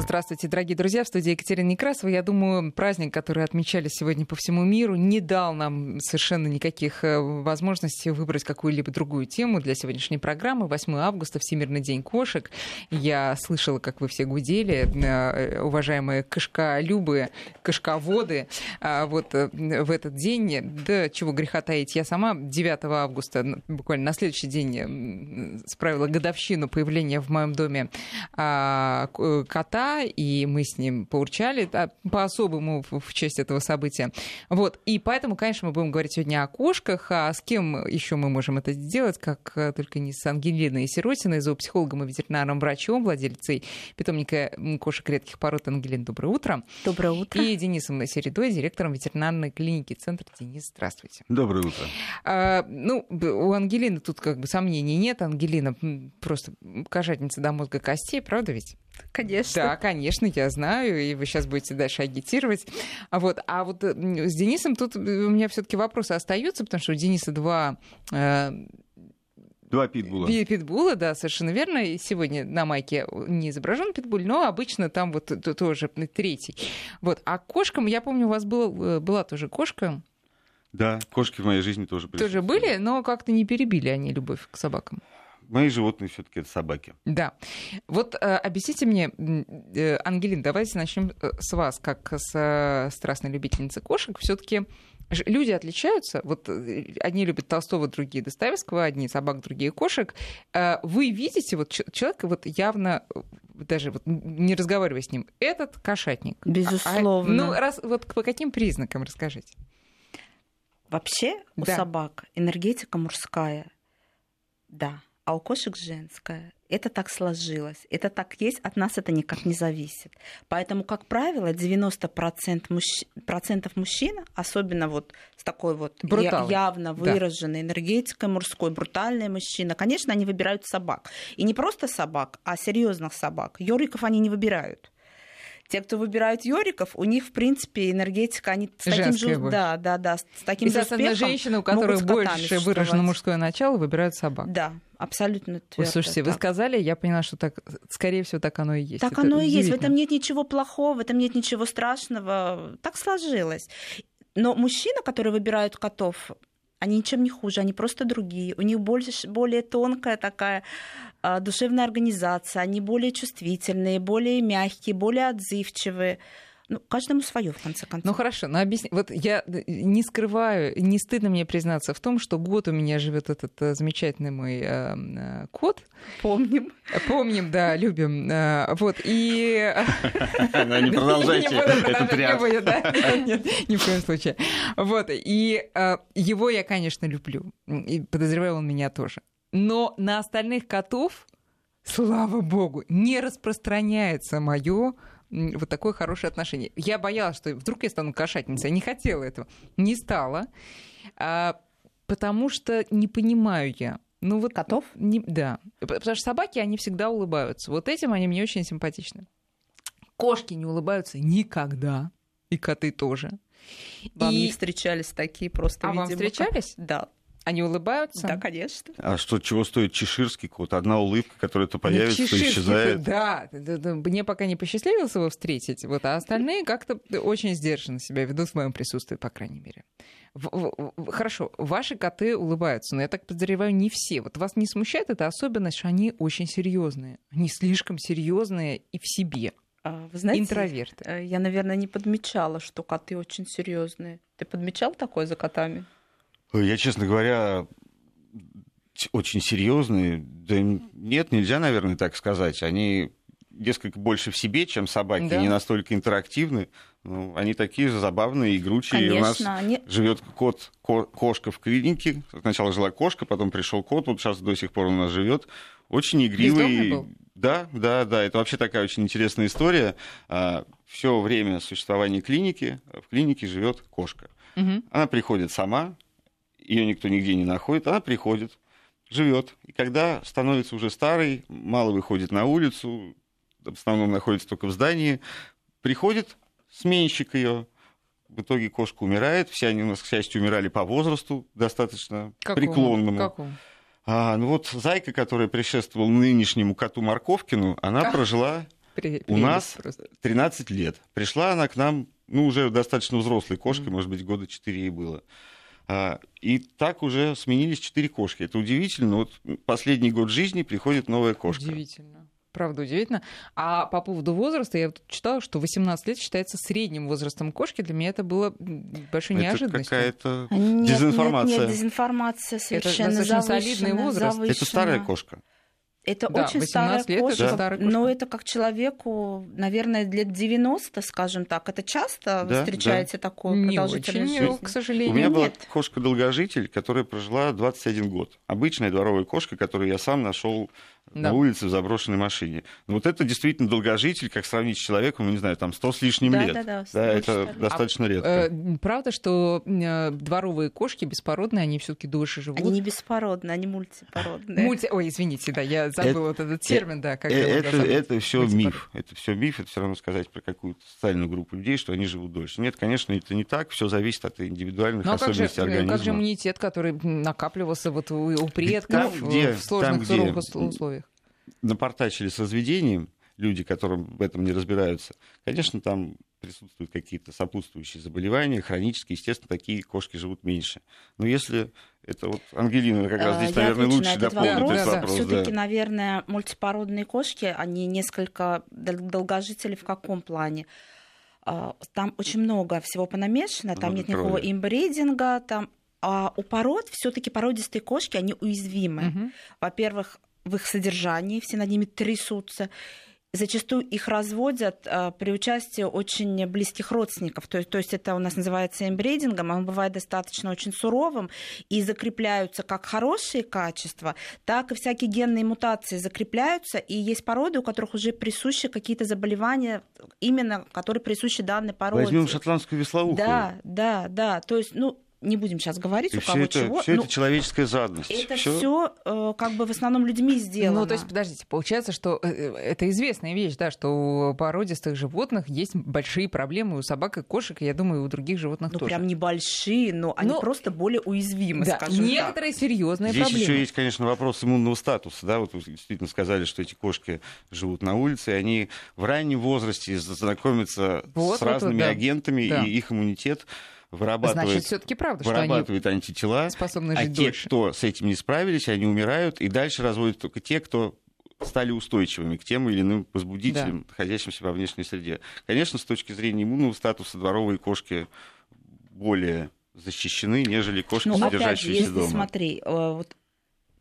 Здравствуйте, дорогие друзья. В студии Екатерина Некрасова. Я думаю, праздник, который отмечали сегодня по всему миру, не дал нам совершенно никаких э, возможностей выбрать какую-либо другую тему для сегодняшней программы. 8 августа, Всемирный день кошек. Я слышала, как вы все гудели, э, уважаемые кошколюбы, кошководы. А вот э, в этот день, да чего греха таить, я сама 9 августа, буквально на следующий день, справила годовщину появления в моем доме а, и мы с ним поурчали по-особому в честь этого события. Вот. И поэтому, конечно, мы будем говорить сегодня о кошках, а с кем еще мы можем это сделать, как э, только не с Ангелиной Сиротиной, зоопсихологом и ветеринарным врачом, владельцей питомника кошек редких пород. Ангелина, доброе утро. Доброе утро. И Денисом Середой, директором ветеринарной клиники Центр. Денис, здравствуйте. Доброе утро. А, ну, у Ангелины тут как бы сомнений нет. Ангелина просто кошатница до мозга костей, правда ведь? Конечно. Да, конечно, я знаю, и вы сейчас будете дальше агитировать. А вот, а вот с Денисом тут у меня все-таки вопросы остаются, потому что у Дениса два э, Два питбула. Питбула, да, совершенно верно. И сегодня на майке не изображен питбуль, но обычно там вот тоже третий. Вот. А кошкам, я помню, у вас был, была тоже кошка. Да, кошки в моей жизни тоже Тоже были, но как-то не перебили они любовь к собакам мои животные все-таки это собаки. Да. Вот э, объясните мне, э, Ангелин, давайте начнем э, с вас, как с э, страстной любительницы кошек. Все-таки люди отличаются. Вот э, одни любят Толстого, другие Достоевского, одни собак, другие кошек. Э, вы видите вот человека вот явно даже вот не разговаривая с ним, этот кошатник. Безусловно. А, ну, раз, вот по каким признакам расскажите? Вообще у да. собак энергетика мужская. Да а у кошек женская. Это так сложилось, это так есть, от нас это никак не зависит. Поэтому, как правило, 90% мужч... процентов мужчин, особенно вот с такой вот Бруталы. явно выраженной да. энергетикой мужской, брутальные мужчины, конечно, они выбирают собак. И не просто собак, а серьезных собак. Йориков они не выбирают. Те, кто выбирают Йориков, у них, в принципе, энергетика, они с таким же, да, да, да, с таким и, же успехом женщины, у которых больше выражено мужское начало, выбирают собак. Да, абсолютно твердо. Слушайте, так. вы сказали, я поняла, что так, скорее всего, так оно и есть. Так Это оно и есть. В этом нет ничего плохого, в этом нет ничего страшного. Так сложилось. Но мужчина, который выбирает котов, они ничем не хуже, они просто другие. У них больше, более тонкая такая а, душевная организация, они более чувствительные, более мягкие, более отзывчивые. Ну, каждому свое, в конце концов. Ну хорошо, но объясни. Вот я не скрываю, не стыдно мне признаться в том, что год у меня живет этот э, замечательный мой э, э, кот. Помним. Помним, да, любим. Э, вот, и... Не продолжайте этот ряд. Нет, ни в коем случае. Вот, и э, его я, конечно, люблю. И подозреваю, он меня тоже. Но на остальных котов, слава богу, не распространяется мое вот такое хорошее отношение. Я боялась, что вдруг я стану кошатницей. Я не хотела этого. Не стала. А, потому что не понимаю я. Ну вот котов? Не, да. Потому что собаки, они всегда улыбаются. Вот этим они мне очень симпатичны. Кошки не улыбаются никогда. И коты тоже. Вам и... не встречались такие просто, а видимо, вам встречались? Как... Да. Они улыбаются? Да, конечно. А что, чего стоит чеширский кот? Одна улыбка, которая то появится, то исчезает. Да, мне пока не посчастливилось его встретить, вот, а остальные как-то очень сдержанно себя ведут в моем присутствии, по крайней мере. Хорошо, ваши коты улыбаются, но я так подозреваю, не все. Вот вас не смущает эта особенность, что они очень серьезные, они слишком серьезные и в себе. А, вы знаете, интроверты. Э, я, наверное, не подмечала, что коты очень серьезные. Ты подмечал такое за котами? Я, честно говоря, очень серьезные. Да нет, нельзя, наверное, так сказать. Они несколько больше в себе, чем собаки, да. не настолько интерактивны. Ну, они такие же забавные, игручие. Конечно, у нас они... живет кот, ко, кошка в клинике. Сначала жила кошка, потом пришел кот, вот сейчас до сих пор у нас живет. Очень игривый. Да, да, да. Это вообще такая очень интересная история. А, Все время существования клиники в клинике живет кошка. Угу. Она приходит сама, ее никто нигде не находит, она приходит, живет. И когда становится уже старой, мало выходит на улицу, в основном находится только в здании, приходит сменщик ее, в итоге кошка умирает. Все они у нас, к счастью, умирали по возрасту достаточно Какому? преклонному. Какому? А, ну вот зайка, которая предшествовала нынешнему коту Марковкину, она а? прожила У нас 13 лет. Пришла она к нам, ну, уже достаточно взрослой кошкой, mm-hmm. может быть, года 4 ей было. А, и так уже сменились четыре кошки. Это удивительно. Вот последний год жизни приходит новая кошка. Удивительно. Правда, удивительно. А по поводу возраста, я вот читала, что 18 лет считается средним возрастом кошки. Для меня это было большой это неожиданностью. какая-то дезинформация. Нет, нет, дезинформация совершенно Это достаточно солидный возраст. Завышена. Это старая кошка. Это да, очень старая лет кошка, это старая кошка, но это как человеку, наверное, лет 90, скажем так. Это часто да, встречаете да. такую Не очень, к сожалению. У меня Нет. была кошка-долгожитель, которая прожила 21 год. Обычная дворовая кошка, которую я сам нашел да. на улице в заброшенной машине. Но вот это действительно долгожитель, как сравнить с человеком, ну, не знаю, там 100 с лишним да, лет. Да, да, да это а, достаточно редко. Э, правда, что э, дворовые кошки беспородные, они все таки дольше живут? Они не беспородные, они мультипородные. Мульти... Ой, извините, да, я забыла вот этот термин, да. Как э, это это все миф. Это все миф, это все равно сказать про какую-то социальную группу людей, что они живут дольше. Нет, конечно, это не так, все зависит от индивидуальных Но особенностей как же, организма. как же иммунитет, который накапливался вот у, у предков там, где, в сложных там, где условиях? Напортачили с разведением, люди, которые в этом не разбираются, конечно, там присутствуют какие-то сопутствующие заболевания, хронические, естественно, такие кошки живут меньше. Но если это вот Ангелина как раз здесь, Я наверное, лучше на этот дополнит вопрос. этот вопрос. Все-таки, да. наверное, мультипородные кошки, они несколько долгожители в каком плане? А, там очень много всего понамешано, там много нет никакого крови. имбридинга, там а у пород все-таки породистые кошки, они уязвимы. Угу. Во-первых, в их содержании, все над ними трясутся. Зачастую их разводят а, при участии очень близких родственников. То, то есть это у нас называется эмбрейдингом, он бывает достаточно очень суровым, и закрепляются как хорошие качества, так и всякие генные мутации закрепляются, и есть породы, у которых уже присущи какие-то заболевания, именно которые присущи данной породе. Возьмем шотландскую веслоуху. Да, да, да. То есть, ну, не будем сейчас говорить, и у кого это, чего. Все это человеческая жадность. Это все э, как бы в основном людьми сделано. Ну, то есть, подождите, получается, что э, э, это известная вещь, да, что у породистых животных есть большие проблемы у собак и кошек, и я думаю, и у других животных ну, тоже. прям небольшие, но они ну, просто более уязвимы, да, скажем некоторые так. серьезные Здесь проблемы. еще есть, конечно, вопрос иммунного статуса, да, вот вы действительно сказали, что эти кошки живут на улице, и они в раннем возрасте знакомятся вот, с разными вот, да. агентами, да. и их иммунитет вырабатывает, Значит, все-таки правда, вырабатывает что они антитела, способны а жить те, дольше. кто с этим не справились, они умирают, и дальше разводят только те, кто стали устойчивыми к тем или иным возбудителям, да. находящимся во внешней среде. Конечно, с точки зрения иммунного статуса дворовые кошки более защищены, нежели кошки, ну, содержащиеся опять же, если дома. Смотри, э, вот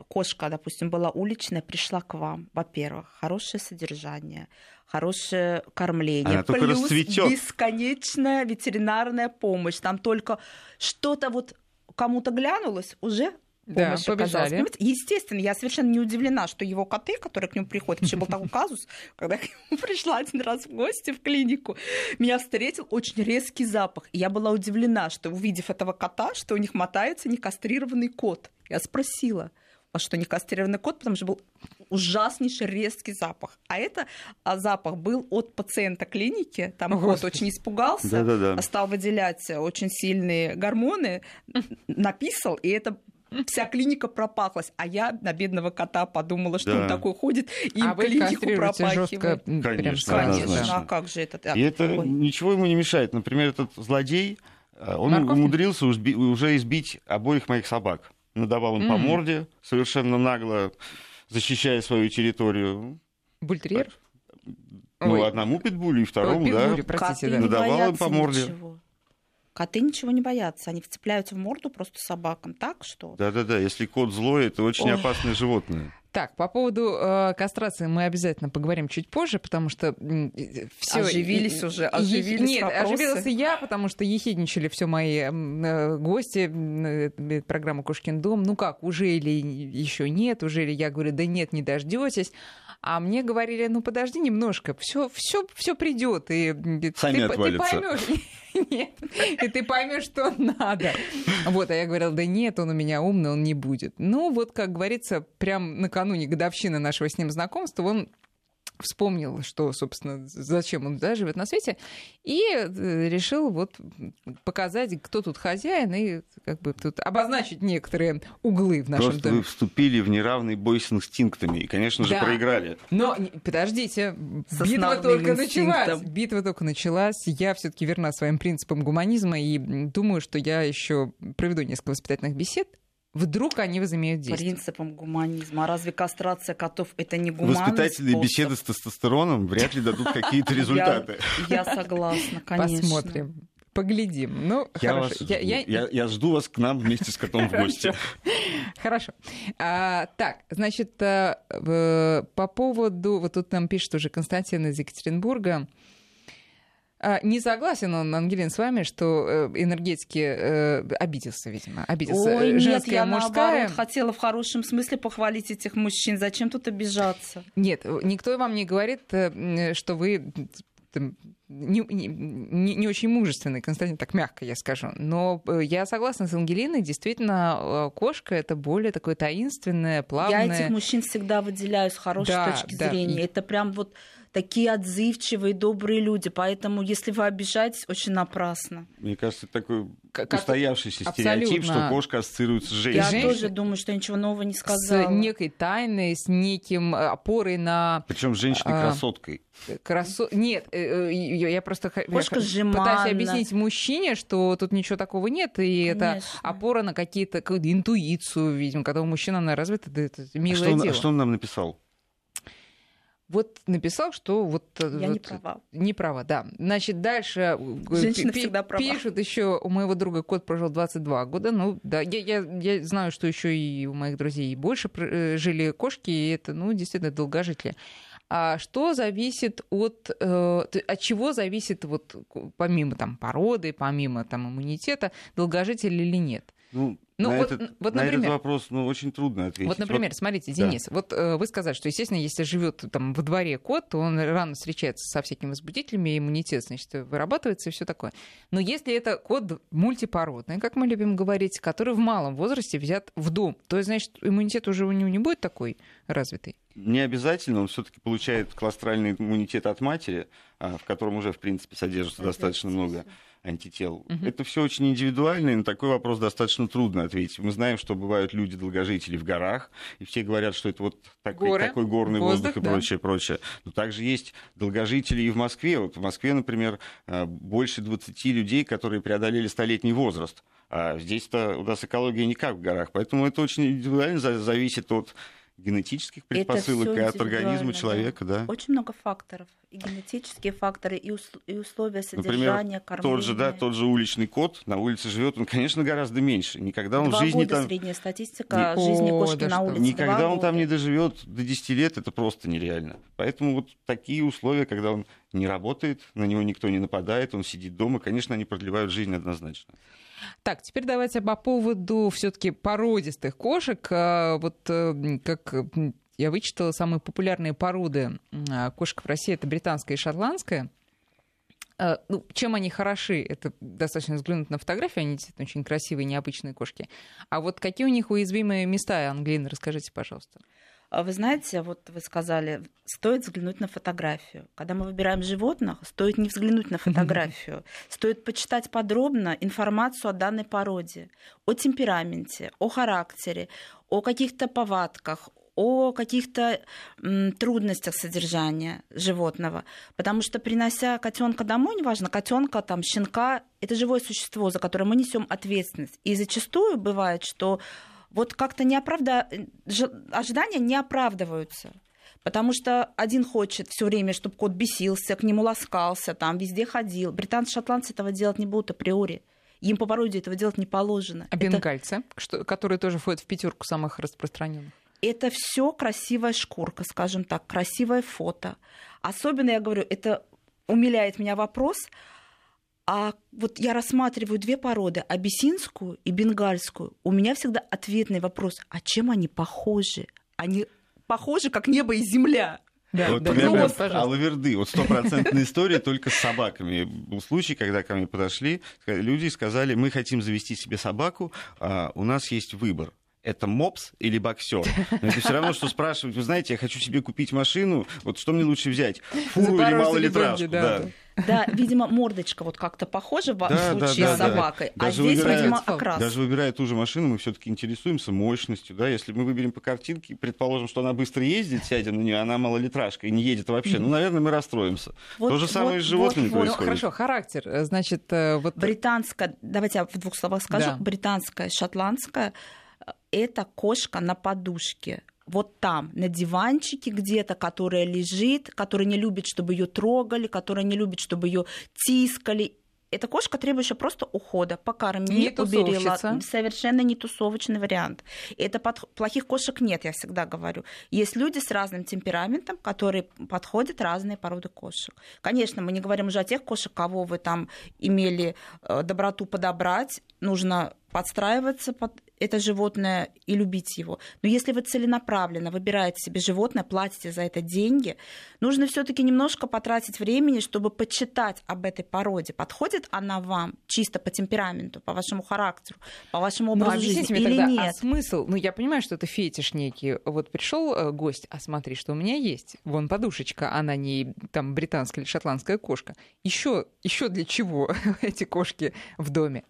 кошка, допустим, была уличная, пришла к вам, во-первых, хорошее содержание, хорошее кормление, Она плюс расцветет. бесконечная ветеринарная помощь. Там только что-то вот кому-то глянулось, уже помощь да, оказалась. Понимаете? Естественно, я совершенно не удивлена, что его коты, которые к нему приходят, еще был такой казус, когда я к нему пришла один раз в гости в клинику, меня встретил очень резкий запах. И я была удивлена, что увидев этого кота, что у них мотается некастрированный кот. Я спросила, что не кастрированный кот, потому что был ужаснейший резкий запах. А это а запах был от пациента клиники. Там О, кот очень испугался, Да-да-да. стал выделять очень сильные гормоны, написал, и это вся клиника пропахлась. А я на бедного кота подумала, что Да. он такой ходит и а клинику пропахивает. жестко, Конечно, Конечно, однозначно. а как же это? И это Ой. ничего ему не мешает. Например, этот злодей, э, он Морковки? умудрился уже избить обоих моих собак. Надавал им по Мгм. морде, совершенно нагло защищая свою территорию. Бультерьер? Ну, Ой. одному питбулю и второму, Ой, да. питбулю, простите, Коты да. не Надавал им по морде. ничего. Коты ничего не боятся. Они вцепляются в морду просто собакам. Так что? Да-да-да, если кот злой, это очень Ой. опасное животное. Так, по поводу э, кастрации мы обязательно поговорим чуть позже, потому что все Оживились уже, оживились Нет, вопросы. оживилась и я, потому что ехидничали все мои э, гости м, э, программы «Кошкин дом». Ну как, уже или еще нет, уже или я говорю, да нет, не дождетесь. А мне говорили, ну подожди немножко, все, все, все придет, и Сами ты, ты поймешь, нет, и ты поймешь, что надо. Вот, а я говорила, да нет, он у меня умный, он не будет. Ну вот, как говорится, прям накануне годовщины нашего с ним знакомства, он вспомнил, что, собственно, зачем он да, живет на свете, и э, решил вот показать, кто тут хозяин, и как бы тут обозначить некоторые углы в нашем Просто доме. вы вступили в неравный бой с инстинктами, и, конечно же, Да. проиграли. Но подождите, С битва только началась. инстинктом. Битва только началась. Я все-таки верна своим принципам гуманизма и думаю, что я еще проведу несколько воспитательных бесед. Вдруг они возымеют действие. Принципом гуманизма. А разве кастрация котов это не гуманный Воспитательные способ? беседы с тестостероном вряд ли дадут какие-то результаты. Я, я согласна, конечно. Посмотрим. Поглядим. Ну, Я, хорошо. вас Я- жду. я- Я- я жду вас к нам вместе с котом в гости. Хорошо. А, так, значит, а, в- по поводу... Вот тут нам пишет уже Константин из Екатеринбурга. А, Не согласен он, Ангелин, с вами, что э, энергетики э, обиделся, видимо. Обиделся. Ой, нет, Женская, я мужская. наоборот хотела в хорошем смысле похвалить этих мужчин. Зачем тут обижаться? Нет, никто вам не говорит, э, что вы там, не, не- не- очень мужественный, Константин, так мягко я скажу. Но э, я согласна с Ангелиной, действительно, кошка это более такое таинственное, плавное. Я этих мужчин всегда выделяю с хорошей Да, точки да. зрения. Это прям вот такие отзывчивые, добрые люди. Поэтому, если вы обижаетесь, очень напрасно. Мне кажется, это такой Как- устоявшийся абсолютно. стереотип, что кошка ассоциируется с Я женщиной. женщина- тоже думаю, что я ничего нового не с сказала. некой тайной, с неким э, опорой на Причем с женщиной А, красоткой. красоту. Нет, э, э, я я просто я Кошка жеманна. пытаюсь объяснить мужчине, что тут ничего такого нет, и это Конечно. опора на какие-то какую-то интуицию, видимо, когда у мужчины она развита, это А милое что, он, дело. а что он нам написал? Вот написал, что вот э, Я не вот права. Не права, да. Значит, дальше э, Женщина пи- всегда права. пишут еще у моего друга кот прожил 22 года. Ну, да, я, я, я знаю, что еще и у моих друзей больше э, жили кошки, и это, ну, действительно, долгожители. А что зависит от... э, от чего зависит, вот, помимо там породы, помимо там иммунитета, долгожитель или нет? Ну, Ну, на, вот- этот, вот, на например. этот вопрос ну, очень трудно ответить. Вот, например, смотрите, да. Денис, вот э, вы сказали, что, естественно, если живет там во дворе кот, то он рано встречается со всякими возбудителями, иммунитет, значит, вырабатывается и все такое. Но если это кот мультипородный, как мы любим говорить, который в малом возрасте взят в дом, то, значит, иммунитет уже у него не будет такой развитый. Не обязательно, он все-таки получает кластральный иммунитет от матери, а, в котором уже, в принципе, содержится достаточно много антител. Мгм. Это все очень индивидуально, и на такой вопрос достаточно трудно ответить. Мы знаем, что бывают люди-долгожители в горах, и все говорят, что это вот такой, Горы, такой горный воздух, воздух, и да. прочее, прочее. Но также есть долгожители и в Москве. Вот в Москве, например, а, больше 20 людей, которые преодолели столетний возраст. А здесь-то у нас экология не как в горах, поэтому это очень индивидуально за- зависит от генетических предпосылок и от организма человека, да. Очень много факторов. И генетические факторы, и, ус- и условия Например, содержания, кормления. Тот же, да, тот же уличный кот на улице живет, он, конечно, гораздо меньше. Никогда он Два в жизни года там, средняя статистика Ни- жизни О, кошки да на что улице. никогда Два он там не года. доживет до 10 лет, это просто нереально. Поэтому вот такие условия, когда он не работает, на него никто не нападает, он сидит дома, конечно, они продлевают жизнь однозначно. Так, теперь давайте по поводу все-таки породистых кошек. А, Вот э, как я вычитала, самые популярные породы м, кошек в России это британская и шотландская. А, Ну, чем они хороши, это достаточно взглянуть на фотографии, они действительно очень красивые, необычные кошки. А вот какие у них уязвимые места, Ангелина, расскажите, пожалуйста. А Вы знаете, вот вы сказали, стоит взглянуть на фотографию. Когда мы выбираем животных, стоит не взглянуть на фотографию, стоит почитать подробно информацию о данной породе, о темпераменте, о характере, о каких-то повадках, о каких-то трудностях содержания животного. Потому что принося котенка домой, неважно, котенка, там, щенка, это живое существо, за которое мы несем ответственность. И зачастую бывает, что вот как-то не оправда... ожидания не оправдываются. Потому что один хочет все время, чтобы кот бесился, к нему ласкался, там везде ходил. Британцы, шотландцы этого делать не будут априори. Им по породе этого делать не положено. А Это- бенгальцы, что, которые тоже входят в пятерку самых распространенных. это все красивая шкурка, скажем так, красивое фото. Особенно, я говорю, это умиляет меня вопрос, а вот я рассматриваю две породы, абиссинскую и бенгальскую. У меня всегда ответный вопрос, а чем они похожи? Они похожи, как небо и земля. Да, вот да, примерно ну вот, пожалуйста. Алаверды. Вот стопроцентная история только с собаками. Был случай, когда ко мне подошли, люди сказали, мы хотим завести себе собаку, а у нас есть выбор. это мопс или боксер. Но это все равно, что спрашивать, вы знаете, я хочу себе купить машину, вот что мне лучше взять, фуру или малолитражку? Да. Да, видимо, мордочка вот как-то похожа в да, случае да, да, с собакой, да. а здесь, выбирая, видимо, окрас. Даже выбирая ту же машину, мы все-таки интересуемся мощностью, да, если мы выберем по картинке, предположим, что она быстро ездит, сядем на нее, она малолитражка и не едет вообще, mm-hmm. ну, наверное, мы расстроимся. Вот, То же самое вот, и с животными вот, происходит. Ну, хорошо, характер, значит, э, вот... Британская, давайте я в двух словах скажу, да. британская, шотландская, э, это кошка на подушке вот там, на диванчике где-то, которая лежит, которая не любит, чтобы ее трогали, которая не любит, чтобы ее тискали. Эта кошка, требующая просто ухода, покорми, не уберила. Совершенно не тусовочный вариант. Это под... плохих кошек нет, я всегда говорю. Есть люди с разным темпераментом, которые подходят разные породы кошек. Конечно, мы не говорим уже о тех кошек, кого вы там имели э, доброту подобрать. Нужно подстраиваться под это животное и любить его. Но если вы целенаправленно выбираете себе животное, платите за это деньги, нужно все-таки немножко потратить времени, чтобы почитать об этой породе. Подходит она вам чисто по темпераменту, по вашему характеру, по вашему ну, образу ну, жизни мне или тогда, а нет? А смысл? Ну, я понимаю, что это фетиш некий. Вот пришел э, гость, а смотри, что у меня есть. Вон подушечка, она не там британская или шотландская кошка. Еще, еще для чего эти кошки в доме?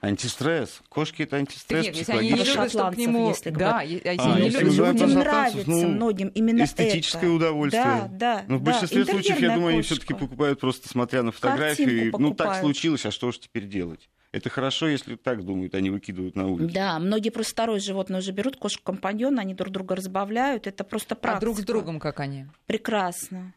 Антистресс. Кошки это антистресс Нет, если они не любят, что к нему... Если да, если а, они если любят, людям нравится ну, многим именно эстетическое это. удовольствие. Да, да. Но в большинстве да, случаев, я думаю, они все-таки покупают просто смотря на фотографии. Ну, так случилось, а что же теперь делать? Это хорошо, если так думают, они выкидывают на улицу. Да, многие просто второе животное уже берут, кошку-компаньона, они друг друга разбавляют. Это просто практика. А друг с другом как они? Прекрасно.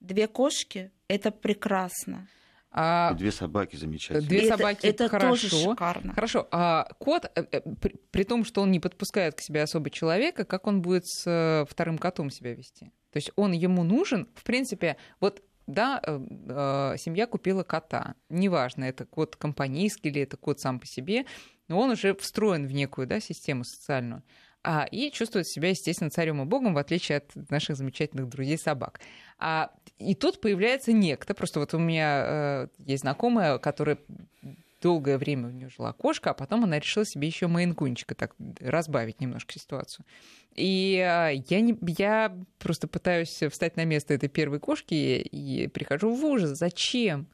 Две кошки — это прекрасно. А... Две собаки замечательно. Две собаки это, это хорошо. Тоже шикарно. Хорошо. А кот, э, э, при, при том, что он не подпускает к себе особо человека, как он будет с э, вторым котом себя вести? То есть он ему нужен, в принципе, вот да, семья купила кота. Неважно, это кот компанейский или это кот сам по себе, но он уже встроен в некую да, систему социальную. А, и чувствует себя, естественно, царем и богом, в отличие от наших замечательных друзей собак. А, и тут появляется некто. Просто вот у меня э, есть знакомая, которая долгое время у нее жила кошка, а потом она решила себе еще мейнкунчика так разбавить немножко ситуацию. И э, я, не, я просто пытаюсь встать на место этой первой кошки и прихожу в ужас. Зачем?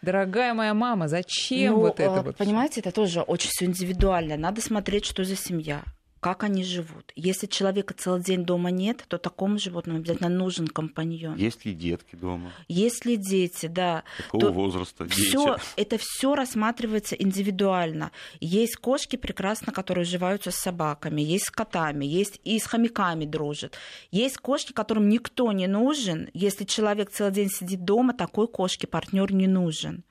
Дорогая моя мама, зачем ну, вот это э, вот? Понимаете, это тоже очень все индивидуально. Надо смотреть, что за семья как они живут. Если человека целый день дома нет, то такому животному обязательно нужен компаньон. Есть ли детки дома? Есть ли дети, да. Какого то возраста всё, Это все рассматривается индивидуально. Есть кошки прекрасно, которые уживаются с собаками, есть с котами, есть и с хомяками дружат. Есть кошки, которым никто не нужен. Если человек целый день сидит дома, такой кошке партнер не нужен.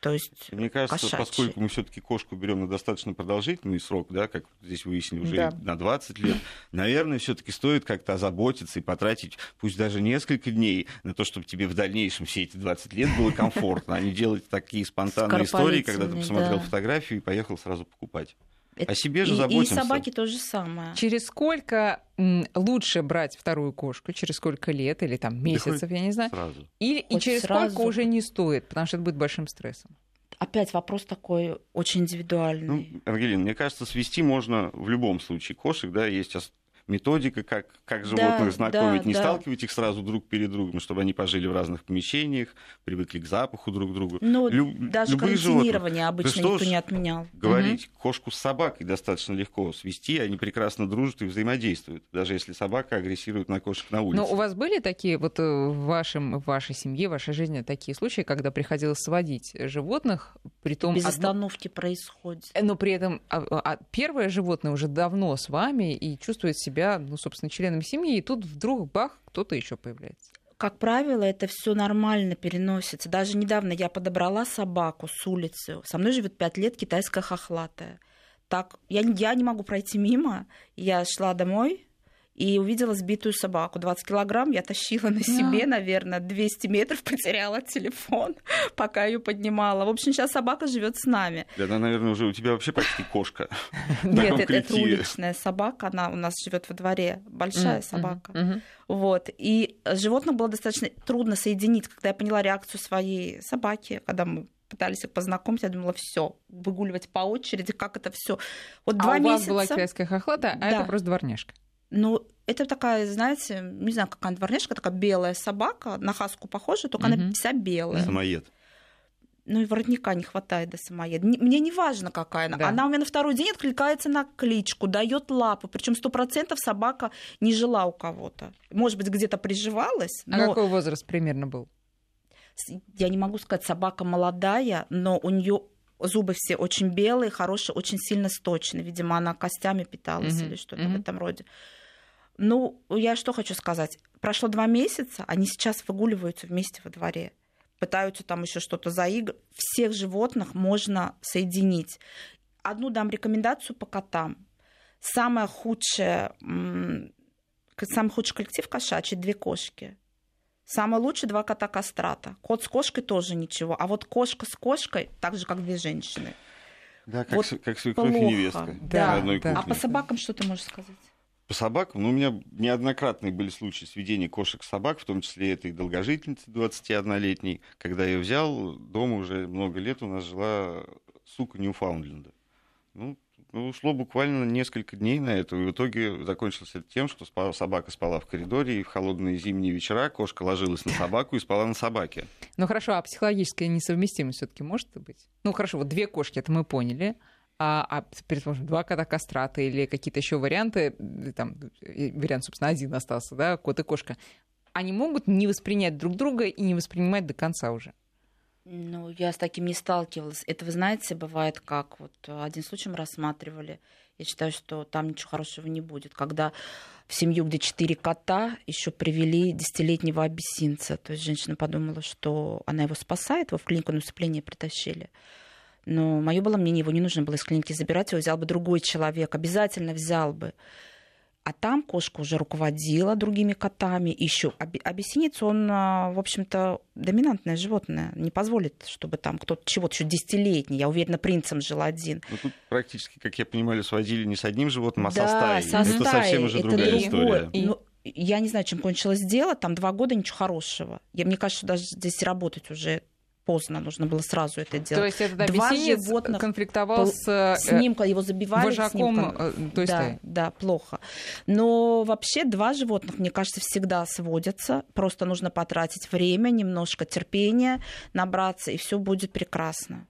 То есть Мне кажется, кошачьи. поскольку мы все-таки кошку берем на достаточно продолжительный срок, да, как здесь выяснили, уже да. на 20 лет, наверное, все-таки стоит как-то озаботиться и потратить, пусть даже несколько дней, на то, чтобы тебе в дальнейшем все эти 20 лет было комфортно, а не делать такие спонтанные истории, когда ты посмотрел да. фотографию и поехал сразу покупать. О себе же заботимся. И, и собаки то же самое. Через сколько лучше брать вторую кошку? Через сколько лет или там месяцев, да я не знаю? Сразу. Или Хоть и через сразу. сколько уже не стоит, потому что это будет большим стрессом? Опять вопрос такой очень индивидуальный. Ну, Ангелина, мне кажется, свести можно в любом случае кошек, да, есть методика, как, как животных да, знакомить, да, не да. сталкивать их сразу друг перед другом, чтобы они пожили в разных помещениях, привыкли к запаху друг друга. Ну, Лю- даже карантинирование обычно никто не отменял. Говорить, угу. кошку с собакой достаточно легко свести, они прекрасно дружат и взаимодействуют, даже если собака агрессирует на кошек на улице. Но у вас были такие, вот э, в, вашем, в вашей семье, в вашей жизни такие случаи, когда приходилось сводить животных, при том... Без одно... остановки происходит. Но при этом а, а, первое животное уже давно с вами и чувствует себя себя, ну, собственно, членами семьи, и тут вдруг бах, кто-то еще появляется. Как правило, это все нормально переносится. Даже недавно я подобрала собаку с улицы. Со мной живет пять лет китайская хохлатая. Так, я, я не могу пройти мимо. Я шла домой, и увидела сбитую собаку. 20 килограмм я тащила на себе, yeah. наверное, 200 метров потеряла телефон, пока ее поднимала. В общем, сейчас собака живет с нами. Она, наверное, уже у тебя вообще почти кошка. Нет, это, это уличная собака, она у нас живет во дворе, большая собака. Вот. И животных было достаточно трудно соединить, когда я поняла реакцию своей собаки, когда мы пытались их познакомить, я думала, все, выгуливать по очереди, как это все. Вот а два у месяца... вас была китайская хохлата, а да. это просто дворняжка. Ну, это такая, знаете, не знаю, какая дворняжка, такая белая собака, на хаску похожа, только угу. она вся белая. Самоед. Ну и воротника не хватает до самоеда. Мне не важно, какая она. Да. Она у меня на второй день откликается на кличку, дает лапы. Причем сто процентов собака не жила у кого-то. Может быть, где-то приживалась. А но... какой возраст примерно был? Я не могу сказать, собака молодая, но у нее зубы все очень белые, хорошие, очень сильно сточные. Видимо, она костями питалась mm-hmm. или что-то mm-hmm. в этом роде. Ну, я что хочу сказать. Прошло два месяца, они сейчас выгуливаются вместе во дворе пытаются там еще что-то заигрывать. Всех животных можно соединить. Одну дам рекомендацию по котам. Самое худшее, самый худший коллектив кошачий – две кошки. Самое лучшее два кота кастрата. Кот с кошкой тоже ничего. А вот кошка с кошкой, так же, как две женщины. Да, как, вот как свекровь и невестка. Да, да. А по собакам что ты можешь сказать? По собакам, ну, у меня неоднократные были случаи сведения кошек-собак, в том числе этой долгожительницы 21-летней. Когда я взял, дома уже много лет у нас жила сука Ньюфаундленда. Ну, ну, ушло буквально несколько дней на это. И в итоге закончилось это тем, что спала, собака спала в коридоре, и в холодные зимние вечера кошка ложилась на собаку и спала на собаке. Ну хорошо, а психологическая несовместимость все-таки может быть? Ну хорошо, вот две кошки, это мы поняли а, а предположим, два кота кастрата или какие-то еще варианты, там, вариант, собственно, один остался, да, кот и кошка, они могут не воспринять друг друга и не воспринимать до конца уже? Ну, я с таким не сталкивалась. Это, вы знаете, бывает как. Вот один случай мы рассматривали. Я считаю, что там ничего хорошего не будет. Когда в семью, где четыре кота, еще привели десятилетнего абиссинца. То есть женщина подумала, что она его спасает, его в клинику на усыпление притащили. Но мое было мнение, его не нужно было из клиники забирать, его взял бы другой человек, обязательно взял бы. А там кошка уже руководила другими котами. Еще обесинец, он, а, в общем-то, доминантное животное. Не позволит, чтобы там кто-то чего-то еще десятилетний. Я уверена, принцем жил один. Ну, тут практически, как я понимаю, сводили не с одним животным, а да, со стаей. Со стаей. Это совсем уже это другая другое. история. И... Ну, я не знаю, чем кончилось дело. Там два года ничего хорошего. Я, мне кажется, даже здесь работать уже поздно, нужно было сразу это делать. То есть этот Два животных конфликтовал с... Э, с ним, его забивали. Вожаком с ним, э, то есть да, да, плохо. Но вообще два животных, мне кажется, всегда сводятся. Просто нужно потратить время, немножко терпения, набраться, и все будет прекрасно.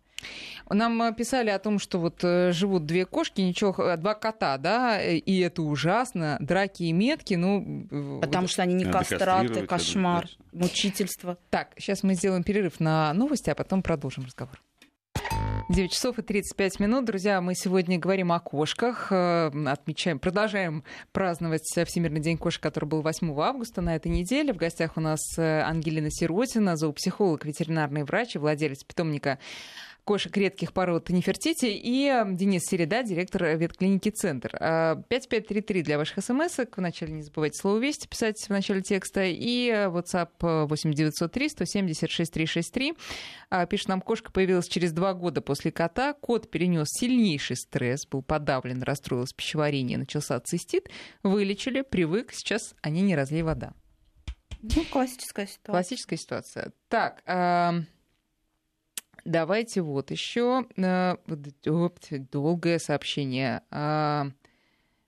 Нам э, писали о том, что вот э, живут две кошки, ничего, э, два кота, да, и это ужасно, драки и метки, ну... Потому вот... что они не Надо кастраты, кошмар, мучительство. Так, сейчас мы сделаем перерыв на новости, а потом продолжим разговор. 9 часов и 35 минут. Друзья, мы сегодня говорим о кошках. Отмечаем, продолжаем праздновать Всемирный день кошек, который был 8 августа на этой неделе. В гостях у нас Ангелина Сиротина, зоопсихолог, ветеринарный врач и владелец питомника кошек редких пород Нефертити, и Денис Середа, директор ветклиники «Центр». 5533 для ваших смс -ок. Вначале не забывайте слово «Вести» писать в начале текста. И э, WhatsApp 8903 176 363. Пишет нам, кошка появилась через два года после кота. Кот перенес сильнейший стресс, был подавлен, расстроилось пищеварение, начался цистит. Вылечили, привык, сейчас они не разлей вода. Ну, классическая ситуация. Классическая ситуация. Так, э, Давайте вот еще э, долгое сообщение. А,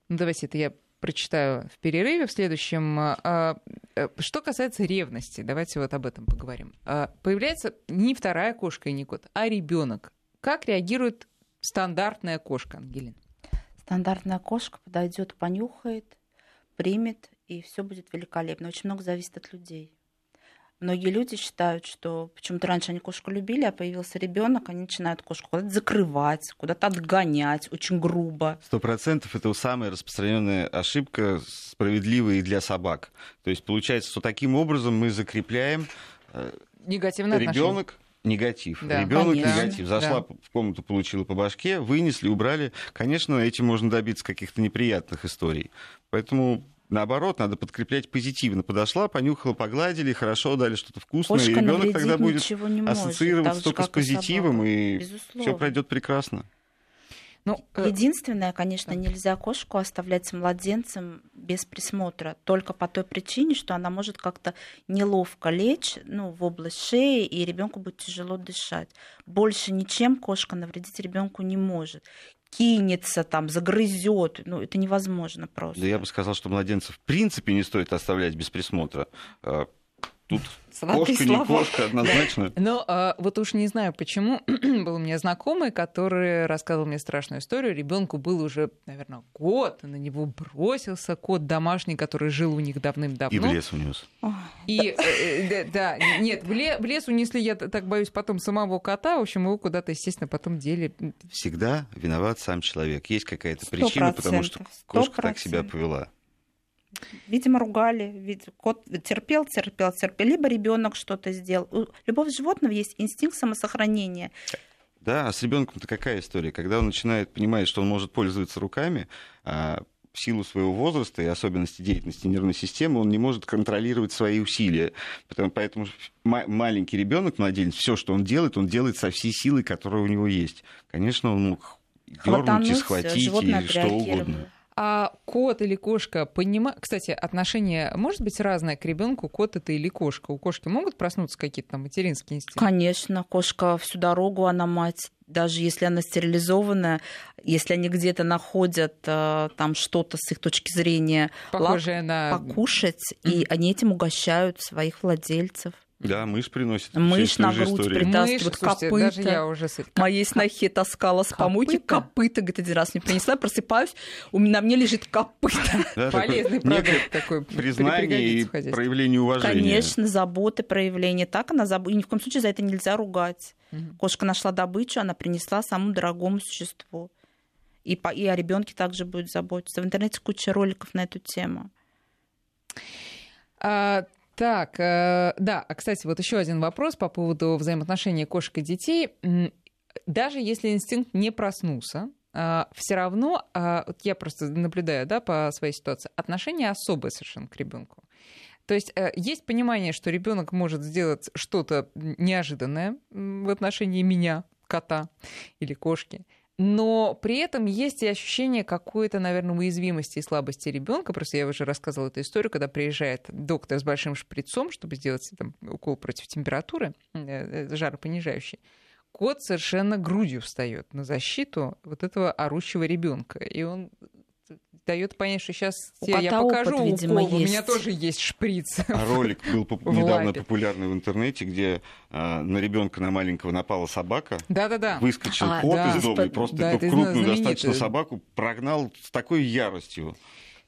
ну, давайте это я прочитаю в перерыве в следующем. А, э, что касается ревности, давайте вот об этом поговорим. А, появляется не вторая кошка и не кот, а ребенок. Как реагирует стандартная кошка, Ангелина? Стандартная кошка подойдет, понюхает, примет, и все будет великолепно. Очень много зависит от людей. Многие люди считают, что почему-то раньше они кошку любили, а появился ребенок, они начинают кошку куда-то закрывать, куда-то отгонять, очень грубо. Сто процентов это самая распространенная ошибка, справедливая и для собак. То есть получается, что таким образом мы закрепляем э, негативный ребенок негатив. Да, Ребенок негатив. Зашла да. в комнату, получила по башке, вынесли, убрали. Конечно, этим можно добиться каких-то неприятных историй. Поэтому Наоборот, надо подкреплять позитивно. Подошла, понюхала, погладили, хорошо, дали что-то вкусное. Кошка и ребенок тогда будет не ассоциироваться только с позитивом, и, и все пройдет прекрасно. Ну, э, Единственное, конечно, нельзя кошку оставлять с младенцем без присмотра, только по той причине, что она может как-то неловко лечь ну, в область шеи, и ребенку будет тяжело дышать. Больше ничем кошка навредить ребенку не может кинется, там, загрызет. Ну, это невозможно просто. Да я бы сказал, что младенцев в принципе не стоит оставлять без присмотра. Тут Сладкие кошка, слова. не кошка, однозначно. Но а, вот уж не знаю почему, был у меня знакомый, который рассказывал мне страшную историю. Ребенку был уже, наверное, год, на него бросился кот домашний, который жил у них давным-давно. И в лес унес. И, э, э, да, нет, в, лес унесли, я так боюсь, потом самого кота. В общем, его куда-то, естественно, потом дели. Всегда виноват сам человек. Есть какая-то причина, потому что кошка так себя повела. Видимо, ругали, кот терпел, терпел, терпел, либо ребенок что-то сделал. У любого животного есть инстинкт самосохранения. Да, а с ребенком-то какая история? Когда он начинает понимать, что он может пользоваться руками, а в силу своего возраста и особенностей деятельности нервной системы он не может контролировать свои усилия. Поэтому, поэтому маленький ребенок, младенец, все, что он делает, он делает со всей силой, которая у него есть. Конечно, он мог дернуть и схватить, и что угодно. А кот или кошка понимает... Кстати, отношение может быть разное к ребенку, кот это или кошка. У кошки могут проснуться какие-то там материнские инстинкты? Конечно, кошка всю дорогу, она мать. Даже если она стерилизованная, если они где-то находят э, там что-то с их точки зрения Похожее лак, на... покушать, и они этим угощают своих владельцев. Да, мышь приносит. Мышь на грудь истории. притаскивает, слушайте, копыта. Даже я уже... Моей снохе таскала с помойки копыта, говорит, один раз мне принесла, просыпаюсь, у меня на мне лежит копыто. Да, Полезный продукт такой. Признание и проявление уважения. Конечно, заботы, проявление. Так она заб... И ни в коем случае за это нельзя ругать. Угу. Кошка нашла добычу, она принесла самому дорогому существу. И, по... и о ребенке также будет заботиться. В интернете куча роликов на эту тему. А, так, э, да, а, кстати, вот еще один вопрос по поводу взаимоотношений кошек и детей. Даже если инстинкт не проснулся, э, все равно, вот я просто наблюдаю да, по своей ситуации, отношение особое совершенно к ребенку. То есть э, есть понимание, что ребенок может сделать что-то неожиданное в отношении меня, кота или кошки но при этом есть и ощущение какой-то, наверное, уязвимости и слабости ребенка. Просто я уже рассказывала эту историю, когда приезжает доктор с большим шприцом, чтобы сделать там, укол против температуры, э, э, жаропонижающий. Кот совершенно грудью встает на защиту вот этого орущего ребенка. И он дает понять, что сейчас у я покажу опыт, видимо, укол, есть. у меня тоже есть шприц. А ролик был недавно популярный в интернете, где а, на ребенка на маленького напала собака. Да-да-да. Выскочил а, кот да. из дома и просто да, эту крупную достаточно собаку прогнал с такой яростью.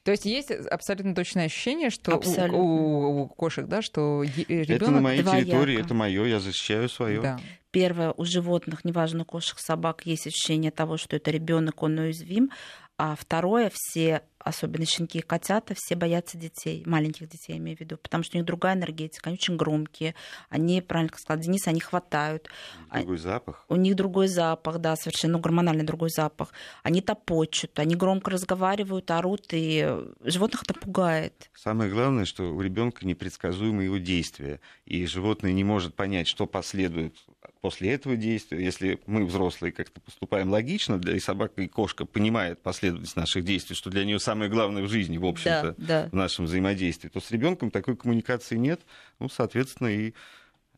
То есть есть абсолютно точное ощущение, что у, у, у кошек, да, что ребенок это на моей территории, это мое, я защищаю свое. Да. Первое, у животных, неважно, кошек, собак, есть ощущение того, что это ребенок, он уязвим. А второе, все, особенно щенки и котята, все боятся детей, маленьких детей, я имею в виду, потому что у них другая энергетика, они очень громкие, они, правильно как сказал Денис, они хватают. Другой запах. У них другой запах, да, совершенно ну, гормональный другой запах. Они топочут, они громко разговаривают, орут, и животных это пугает. Самое главное, что у ребенка непредсказуемые его действия, и животное не может понять, что последует после этого действия, если мы, взрослые, как-то поступаем логично, да и собака и кошка понимает последовательность наших действий, что для нее самое главное в жизни, в общем-то, да, да. в нашем взаимодействии, то с ребенком такой коммуникации нет, ну, соответственно, и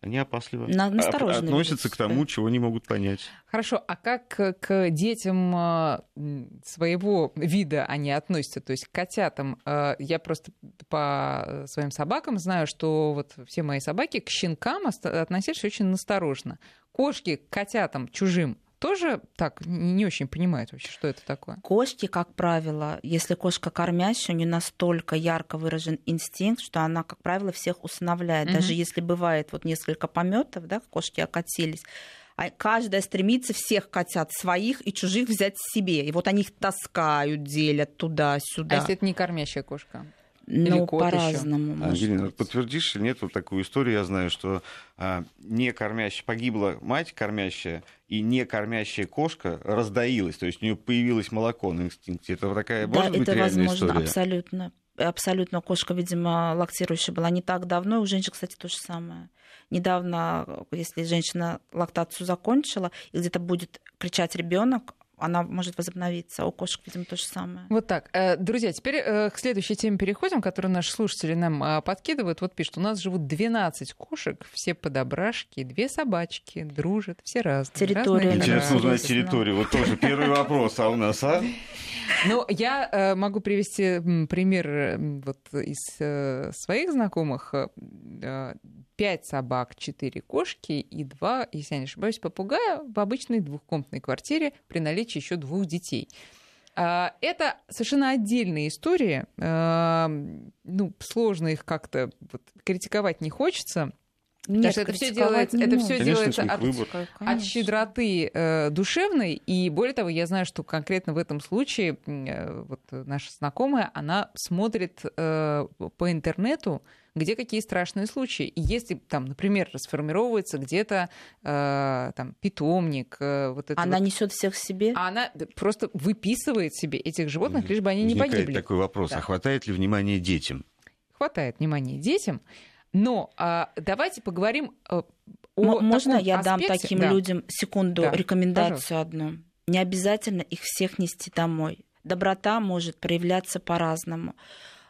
они опасливо относятся к тому, чего не могут понять. Хорошо, а как к детям а, своего вида они относятся? То есть к котятам? А, я просто по своим собакам знаю, что вот все мои собаки к щенкам относились очень насторожно. Кошки к котятам чужим тоже так не очень понимают вообще, что это такое? Кошки, как правило, если кошка кормящая, у нее настолько ярко выражен инстинкт, что она, как правило, всех усыновляет. Угу. Даже если бывает вот несколько пометов, да, кошки окатились, а каждая стремится всех котят своих и чужих взять себе. И вот они их таскают, делят туда-сюда. А если это не кормящая кошка? Ну, по-разному. Ангелина, подтвердишь или нет вот такую историю? Я знаю, что а, не кормящая, погибла мать кормящая, и не кормящая кошка раздоилась, то есть у нее появилось молоко на инстинкте. Это такая да, может быть это возможно, история? абсолютно. Абсолютно кошка, видимо, лактирующая была не так давно, и у женщин, кстати, то же самое. Недавно, если женщина лактацию закончила, и где-то будет кричать ребенок, она может возобновиться. У кошек, видимо, то же самое. Вот так. Э, друзья, теперь э, к следующей теме переходим, которую наши слушатели нам а, подкидывают. Вот пишут, у нас живут 12 кошек, все подобрашки, две собачки, дружат, все разные. Территория. Интересно узнать территорию. Вот тоже первый вопрос, а у нас, а? Ну, я э, могу привести пример вот из своих знакомых. Пять собак, четыре кошки и два, если я не ошибаюсь, попугая в обычной двухкомнатной квартире при наличии еще двух детей. А, это совершенно отдельные истории. А, ну, сложно их как-то вот, критиковать не хочется. Нет, это все делается, это все делается от, от щедроты э, душевной. И более того, я знаю, что конкретно в этом случае э, вот наша знакомая, она смотрит э, по интернету где какие страшные случаи. И если там, например, расформировывается где-то э, там питомник, э, вот это она вот, несет всех себе, а она просто выписывает себе этих животных, лишь бы они Возникает не погибли. такой вопрос: да. а хватает ли внимания детям? Хватает внимания детям, но а, давайте поговорим э, о Можно я аспекте? дам таким да. людям секунду да. рекомендацию Пожалуйста. одну? Не обязательно их всех нести домой. Доброта может проявляться по-разному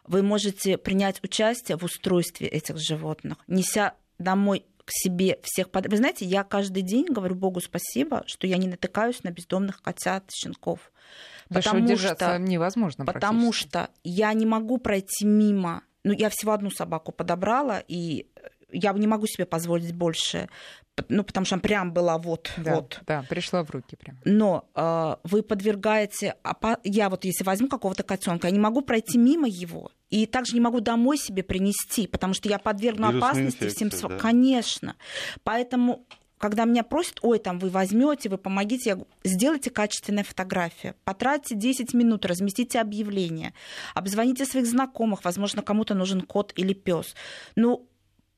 вы можете принять участие в устройстве этих животных, неся домой к себе всех под... Вы знаете, я каждый день говорю Богу спасибо, что я не натыкаюсь на бездомных котят, щенков. Потому что невозможно. Потому что я не могу пройти мимо. Ну, я всего одну собаку подобрала, и я не могу себе позволить больше, ну, потому что она прям была вот, да, вот. Да, пришла в руки прям. Но э, вы подвергаете, я вот если возьму какого-то котенка, я не могу пройти мимо его, и также не могу домой себе принести, потому что я подвергну Вирусная опасности всем своим. Да. Конечно. Поэтому когда меня просят, ой, там вы возьмете, вы помогите, я говорю, сделайте качественную фотографию, потратьте 10 минут, разместите объявление, обзвоните своих знакомых, возможно, кому-то нужен кот или пес. Ну,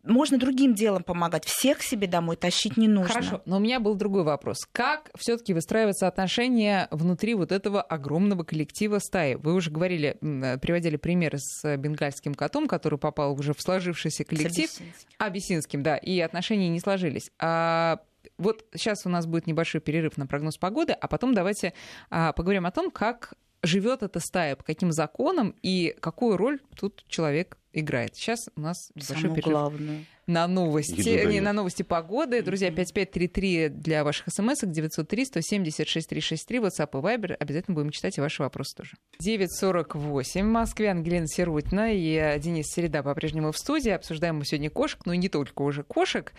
можно другим делом помогать. Всех себе домой тащить не нужно. Хорошо, но у меня был другой вопрос. Как все-таки выстраиваются отношения внутри вот этого огромного коллектива стаи? Вы уже говорили, приводили примеры с бенгальским котом, который попал уже в сложившийся коллектив. С абиссинским. абиссинским, да, и отношения не сложились. А вот сейчас у нас будет небольшой перерыв на прогноз погоды, а потом давайте а, поговорим о том, как живет эта стая, по каким законам и какую роль тут человек играет. Сейчас у нас небольшой перерыв главное. на новости, не на новости погоды. Друзья, 5533 для ваших смс 903 176 363 WhatsApp и Viber. Обязательно будем читать и ваши вопросы тоже. 9.48 в Москве. Ангелина Серутина и Денис Середа по-прежнему в студии. Обсуждаем мы сегодня кошек, но и не только уже кошек.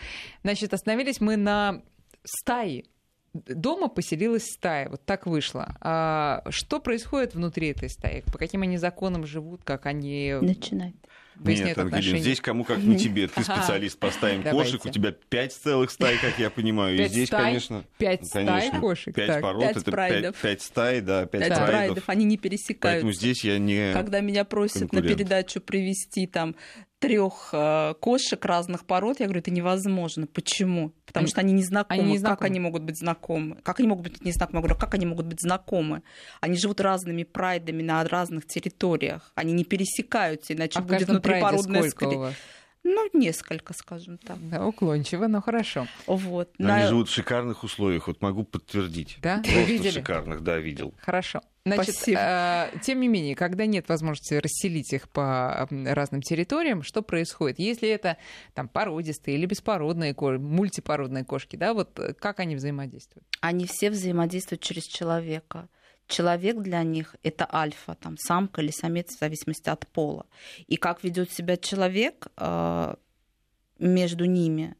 Значит, остановились мы на стае дома поселилась стая, вот так вышло. А что происходит внутри этой стаи? По каким они законам живут, как они... Начинать Нет, отношения. здесь кому как не тебе. Ты специалист по стаям кошек, у тебя пять целых стай, как я понимаю. И здесь, конечно... Пять стай кошек. Пять пород, это пять стай, да, пять прайдов. Они не пересекаются. Поэтому здесь я не Когда меня просят на передачу привести там трех э, кошек разных пород, я говорю, это невозможно. Почему? Потому они, что они не знакомы. Они не знакомы. Как они могут быть знакомы? Как они могут быть не знакомы? Я говорю, как они могут быть знакомы? Они живут разными прайдами на разных территориях. Они не пересекаются, иначе а будет внутрипородная скорее. Ну, несколько, скажем так. Да, уклончиво, но хорошо. Вот. Они на... живут в шикарных условиях, вот могу подтвердить. Да? Просто видели? шикарных, да, видел. Хорошо. Значит, э, тем не менее, когда нет возможности расселить их по разным территориям, что происходит? Если это там породистые или беспородные кошки, мультипородные кошки, да, вот как они взаимодействуют? Они все взаимодействуют через человека человек для них это альфа, там, самка или самец, в зависимости от пола. И как ведет себя человек э, между ними,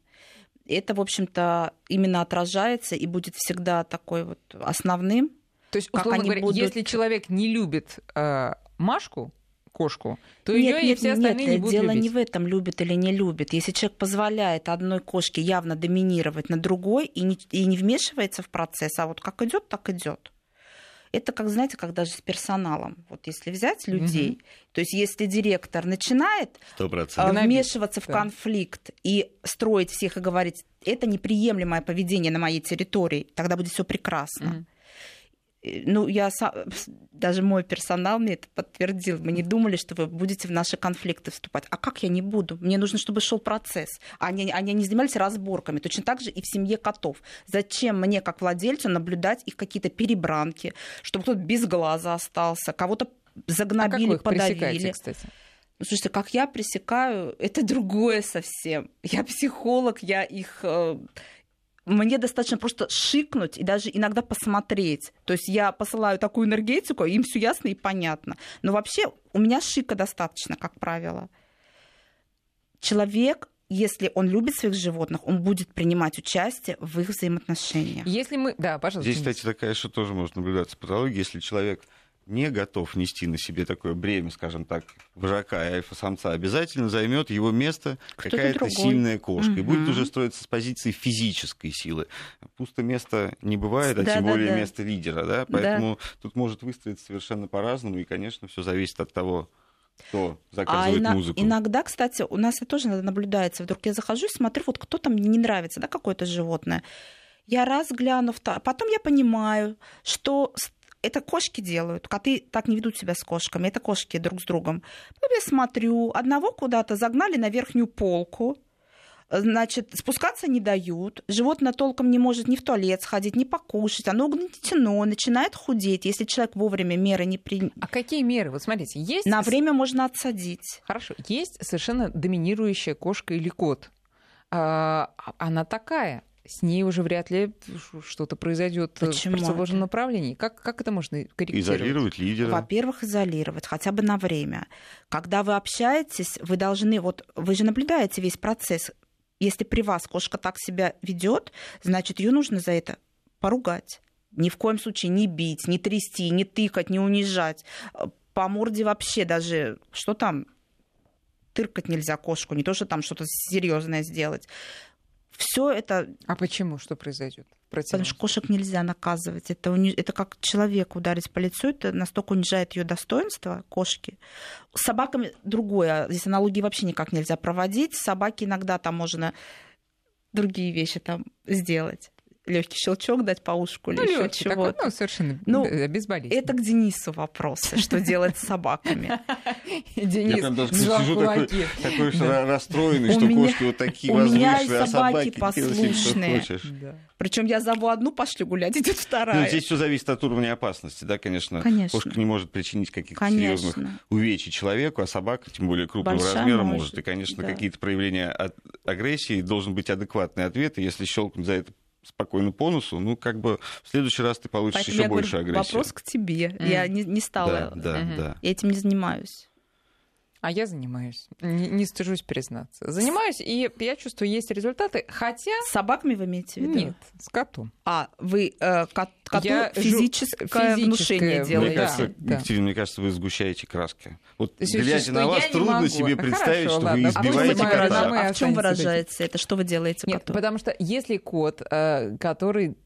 это, в общем-то, именно отражается и будет всегда такой вот основным. То есть, условно говоря, будут... если человек не любит э, Машку, кошку, то ее и все остальные нет, не будут дело любить. не в этом, любит или не любит. Если человек позволяет одной кошке явно доминировать над другой и не, и не вмешивается в процесс, а вот как идет, так идет. Это, как знаете, как даже с персоналом. Вот если взять людей, угу. то есть если директор начинает 100%. А, вмешиваться в да. конфликт и строить всех и говорить, это неприемлемое поведение на моей территории, тогда будет все прекрасно. Угу ну, я даже мой персонал мне это подтвердил. Мы не думали, что вы будете в наши конфликты вступать. А как я не буду? Мне нужно, чтобы шел процесс. Они, они не занимались разборками. Точно так же и в семье котов. Зачем мне, как владельцу, наблюдать их какие-то перебранки, чтобы кто-то без глаза остался, кого-то загнобили, а подавили. кстати? Ну, слушайте, как я пресекаю, это другое совсем. Я психолог, я их э, мне достаточно просто шикнуть и даже иногда посмотреть. То есть я посылаю такую энергетику, им все ясно и понятно. Но вообще у меня шика достаточно, как правило. Человек если он любит своих животных, он будет принимать участие в их взаимоотношениях. Если мы... Да, пожалуйста. Здесь, кстати, такая что тоже может наблюдаться патология. Если человек не готов нести на себе такое бремя, скажем так, вожака и альфа-самца, обязательно займет его место какая-то сильная кошка. Угу. И будет уже строиться с позиции физической силы. Пусто место не бывает, а да, тем да, более да. место лидера. Да? Поэтому да. тут может выстроиться совершенно по-разному. И, конечно, все зависит от того, кто заказывает а музыку. Иногда, кстати, у нас это тоже наблюдается. Вдруг я захожу и смотрю, вот кто-то мне не нравится, да, какое-то животное. Я раз гляну, потом я понимаю, что это кошки делают. Коты так не ведут себя с кошками. Это кошки друг с другом. Потом я смотрю, одного куда-то загнали на верхнюю полку. Значит, спускаться не дают. Животное толком не может ни в туалет сходить, ни покушать. Оно угнетено, начинает худеть, если человек вовремя меры не принял. А какие меры? Вот смотрите, есть... На время можно отсадить. Хорошо. Есть совершенно доминирующая кошка или кот. А, она такая с ней уже вряд ли что-то произойдет в противоположном направлении. Как, как это можно корректировать? Изолировать лидера. Во-первых, изолировать хотя бы на время. Когда вы общаетесь, вы должны, вот вы же наблюдаете весь процесс. Если при вас кошка так себя ведет, значит, ее нужно за это поругать. Ни в коем случае не бить, не трясти, не тыкать, не унижать. По морде вообще даже, что там, тыркать нельзя кошку, не то, что там что-то серьезное сделать все это... А почему? Что произойдет? Потому что кошек нельзя наказывать. Это, уни... это как человек ударить по лицу, это настолько унижает ее достоинство кошки. С собаками другое. Здесь аналогии вообще никак нельзя проводить. Собаки иногда там можно другие вещи там сделать легкий щелчок дать по ушку ну, или еще чего-то. ну, совершенно ну, безболезненно. Это к Денису вопросы, что делать с собаками. Денис, Я прям даже сижу такой, такой расстроенный, что кошки вот такие возвышенные, а собаки послушные. Причем я зову одну, пошли гулять, идет вторая. Ну, здесь все зависит от уровня опасности, да, конечно. конечно. Кошка не может причинить каких-то серьезных увечий человеку, а собака, тем более крупного Большая размера, может. может. И, конечно, да. какие-то проявления агрессии должен быть адекватный ответ. И если щелкнуть за это спокойно по носу, ну, как бы в следующий раз ты получишь еще больше говорю, агрессии. Вопрос к тебе. Mm. Я не, не стала. Да, да, mm-hmm. да. Я этим не занимаюсь. А я занимаюсь. Не, не стыжусь признаться. Занимаюсь, и я чувствую, есть результаты. Хотя... С собаками вы имеете в виду? Нет, с котом. А, вы э, кот, коту я физическое, физическое внушение делаете? Мне кажется, да. Екатерина, мне кажется, вы сгущаете краски. Вот глядя на вас, трудно могу. себе представить, Хорошо, что ладно. вы избиваете а кота. А в чем выражается это? Что вы делаете Нет, коту? потому что если кот, э, который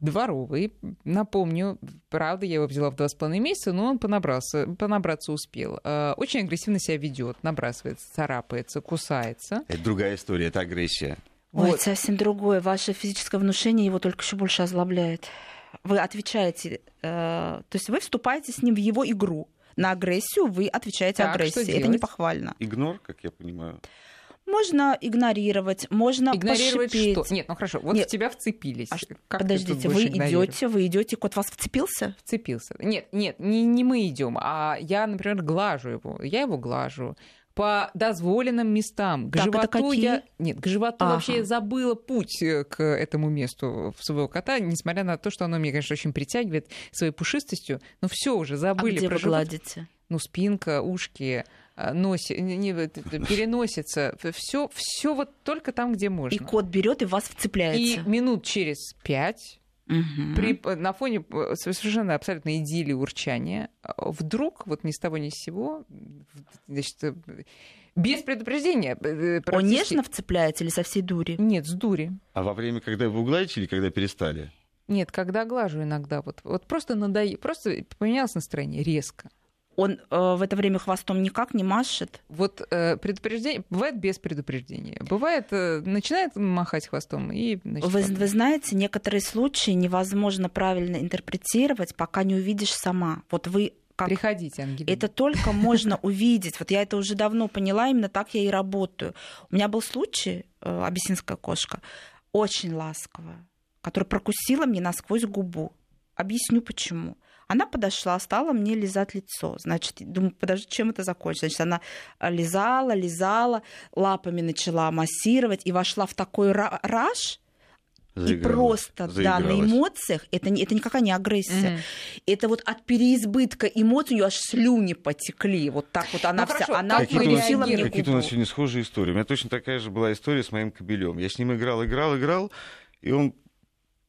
дворовый, напомню, правда, я его взяла в два с половиной месяца, но он понабраться, понабраться успел. Э, очень агрессивно себя ведет, набрасывается, царапается, кусается. Это другая история, это агрессия. Ой, вот. совсем другое. Ваше физическое внушение его только еще больше озлобляет. Вы отвечаете, э, то есть вы вступаете с ним в его игру. На агрессию вы отвечаете так, агрессией. Это не похвально. Игнор, как я понимаю. Можно игнорировать, можно игнорировать пошипеть. что? Нет, ну хорошо, вот Нет. в тебя вцепились. А как подождите, вы идете, вы идете, кот вас вцепился? Вцепился. Нет, нет, не, не мы идем, а я, например, глажу его. Я его глажу по дозволенным местам. К так, животу я... Нет, к животу ага. вообще я забыла путь э, к этому месту в своего кота, несмотря на то, что оно меня, конечно, очень притягивает своей пушистостью, но все уже забыли. А где про вы живот. гладите? Ну, спинка, ушки, носи, не, переносится, все, все вот только там, где можно. И кот берет и вас вцепляется. И минут через пять Угу. При, на фоне э, совершенно абсолютно идиллии урчания вдруг, вот ни с того ни с сего, значит, э, без предупреждения. Он нежно вцепляется или со всей дури? Нет, с дури. А во время, когда вы угладите или когда перестали? Нет, когда глажу иногда. Вот, вот просто надоело, просто поменялось настроение резко. Он э, в это время хвостом никак не машет. Вот э, предупреждение бывает без предупреждения. Бывает, э, начинает махать хвостом и... Значит, вы, вы знаете, некоторые случаи невозможно правильно интерпретировать, пока не увидишь сама. Вот вы как... Приходите, Ангелина. Это только можно увидеть. Вот я это уже давно поняла, именно так я и работаю. У меня был случай, э, абиссинская кошка, очень ласковая, которая прокусила мне насквозь губу. Объясню почему. Она подошла, стала мне лизать лицо. Значит, думаю, подожди, чем это закончится? Значит, она лизала, лизала, лапами начала массировать и вошла в такой раж, и просто, да, на эмоциях, это, не, это никакая не агрессия. Mm-hmm. Это вот от переизбытка эмоций у нее аж слюни потекли. Вот так вот она ну, вся, хорошо, она прилетела мне Какие-то у нас сегодня схожие истории. У меня точно такая же была история с моим кобелем. Я с ним играл, играл, играл, и он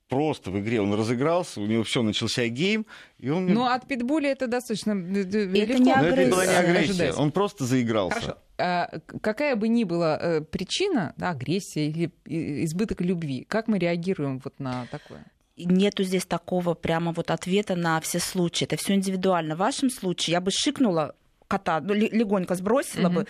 просто в игре он разыгрался, у него все начался гейм, и он... Ну, от питбуля это достаточно это легко. Не агрессия. это была не агрессия, он просто заигрался. Хорошо. А, какая бы ни была э, причина, да, агрессия или избыток любви, как мы реагируем вот на такое? нету здесь такого прямо вот ответа на все случаи. Это все индивидуально. В вашем случае я бы шикнула кота, ну, легонько сбросила mm-hmm. бы,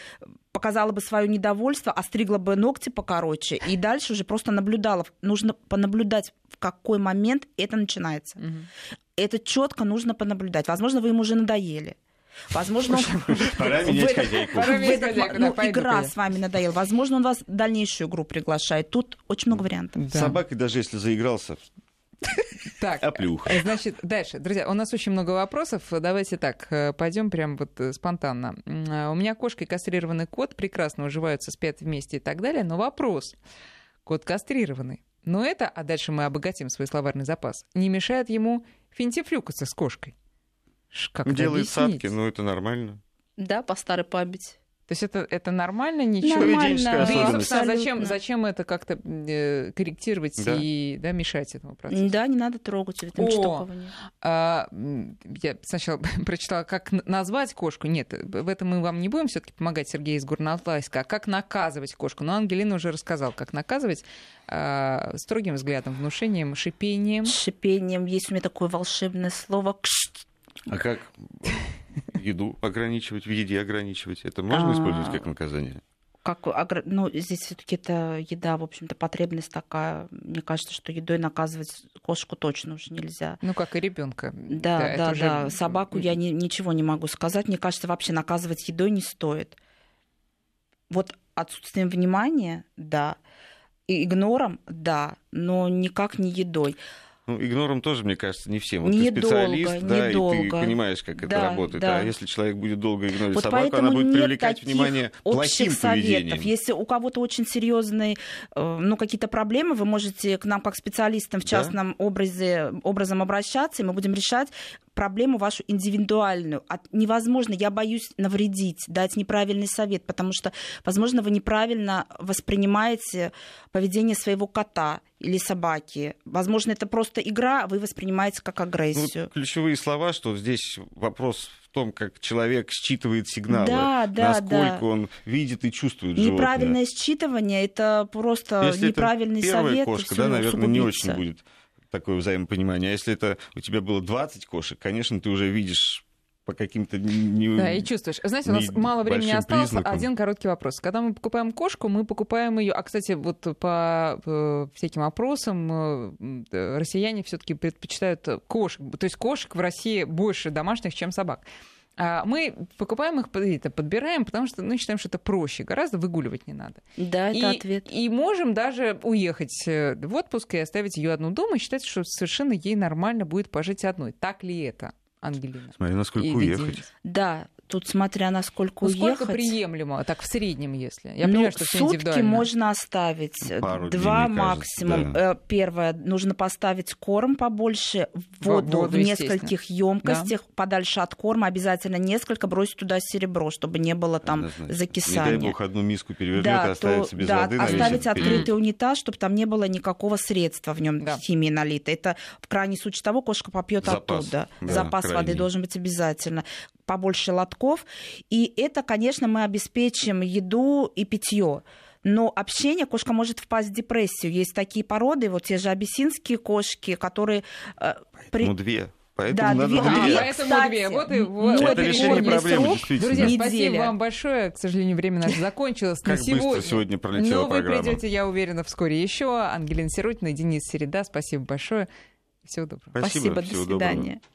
показала бы свое недовольство, остригла бы ногти покороче, и дальше уже просто наблюдала. Нужно понаблюдать, какой момент это начинается. Угу. Это четко нужно понаблюдать. Возможно, вы ему уже надоели. Возможно, Пора менять хозяйку. Ну, игра с вами надоела. Возможно, он вас в дальнейшую игру приглашает. Тут очень много вариантов. Собака, даже если заигрался, так, Оплюх. Э, значит, дальше. Друзья, у нас очень много вопросов. Давайте так, э, пойдем прям вот э, спонтанно. У меня кошка и кастрированный кот прекрасно уживаются, спят вместе и так далее, но вопрос. Кот кастрированный. Но это, а дальше мы обогатим свой словарный запас, не мешает ему финтифлюкаться с кошкой. Как Делает садки, ну это нормально. Да, по старой памяти. То есть это, это нормально, ничего? Нормально, да, и, собственно, зачем, зачем это как-то э, корректировать да. и да, мешать этому процессу? Да, не надо трогать, там О, а, Я сначала прочитала, как назвать кошку. Нет, в этом мы вам не будем все таки помогать, Сергей из Горноалтайска. А как наказывать кошку? Но Ангелина уже рассказал, как наказывать а, строгим взглядом, внушением, шипением. Шипением. Есть у меня такое волшебное слово. А как еду ограничивать, в еде ограничивать? Это можно использовать как наказание? как, ну, здесь все-таки это еда, в общем-то, потребность такая. Мне кажется, что едой наказывать кошку точно уже нельзя. Ну, как и ребенка. Да, да, да. Уже... да. Собаку я не, ничего не могу сказать. Мне кажется, вообще наказывать едой не стоит. Вот отсутствием внимания, да. И игнором, да, но никак не едой. Ну, игнором тоже, мне кажется, не всем. Вот недолго, ты специалист, да, недолго. и ты понимаешь, как да, это работает. Да. А если человек будет долго игнорировать вот собаку, она будет привлекать внимание плохим советов. поведением. Если у кого-то очень серьезные, э, ну, какие-то проблемы, вы можете к нам как специалистам в частном да? образе, образом обращаться, и мы будем решать проблему вашу индивидуальную. От, невозможно, я боюсь навредить, дать неправильный совет, потому что, возможно, вы неправильно воспринимаете поведение своего кота или собаки. Возможно, это просто игра, а вы воспринимаете как агрессию. Ну, ключевые слова, что здесь вопрос в том, как человек считывает сигналы, да, да, насколько да. он видит и чувствует животное. Неправильное считывание это просто Если неправильный это первая совет. кошка, да, наверное, не очень будет такое взаимопонимание. А если это у тебя было 20 кошек, конечно, ты уже видишь по каким-то не Да, и чувствуешь. Знаете, у нас мало времени осталось. Признакам. Один короткий вопрос. Когда мы покупаем кошку, мы покупаем ее. А, кстати, вот по э, всяким опросам э, россияне все-таки предпочитают кошек. То есть кошек в России больше домашних, чем собак. А мы покупаем их, подбираем, потому что ну, считаем, что это проще, гораздо выгуливать не надо. Да, это и, ответ. И можем даже уехать э, в отпуск и оставить ее одну дома и считать, что совершенно ей нормально будет пожить одной. Так ли это? Ангелина. Смотри, насколько уехать. Да, Тут смотря насколько ну, уехать. Сколько приемлемо, так в среднем, если? Я ну, понимаю, что сутки можно оставить Пару два дней, максимум. Кажется, да. Э, первое, нужно поставить корм побольше, воду, воду в нескольких емкостях, да. подальше от корма, обязательно несколько, бросить туда серебро, чтобы не было там Однозначно. закисания. Не дай бог одну миску перевернет да, и оставить то, без да, воды. Оставить открытый унитаз, чтобы там не было никакого средства в нем да. химии налито. Это в крайней случае того, кошка попьет оттуда. Да, Запас крайний. воды должен быть обязательно побольше лотков. И это, конечно, мы обеспечим еду и питье. Но общение кошка может впасть в депрессию. Есть такие породы, вот те же абиссинские кошки, которые... Э, при... Ну, две Поэтому да, надо две. две. Поэтому две. Вот и вот. Это решение проблемы, действительно. Друзья, Неделя. спасибо вам большое. К сожалению, время наше закончилось. Как сегодня. быстро сегодня пролетела Но программа. вы придете, я уверена, вскоре еще. Ангелина Сиротина и Денис Середа. Спасибо большое. Всего доброго. Спасибо, Спасибо до свидания. Доброго.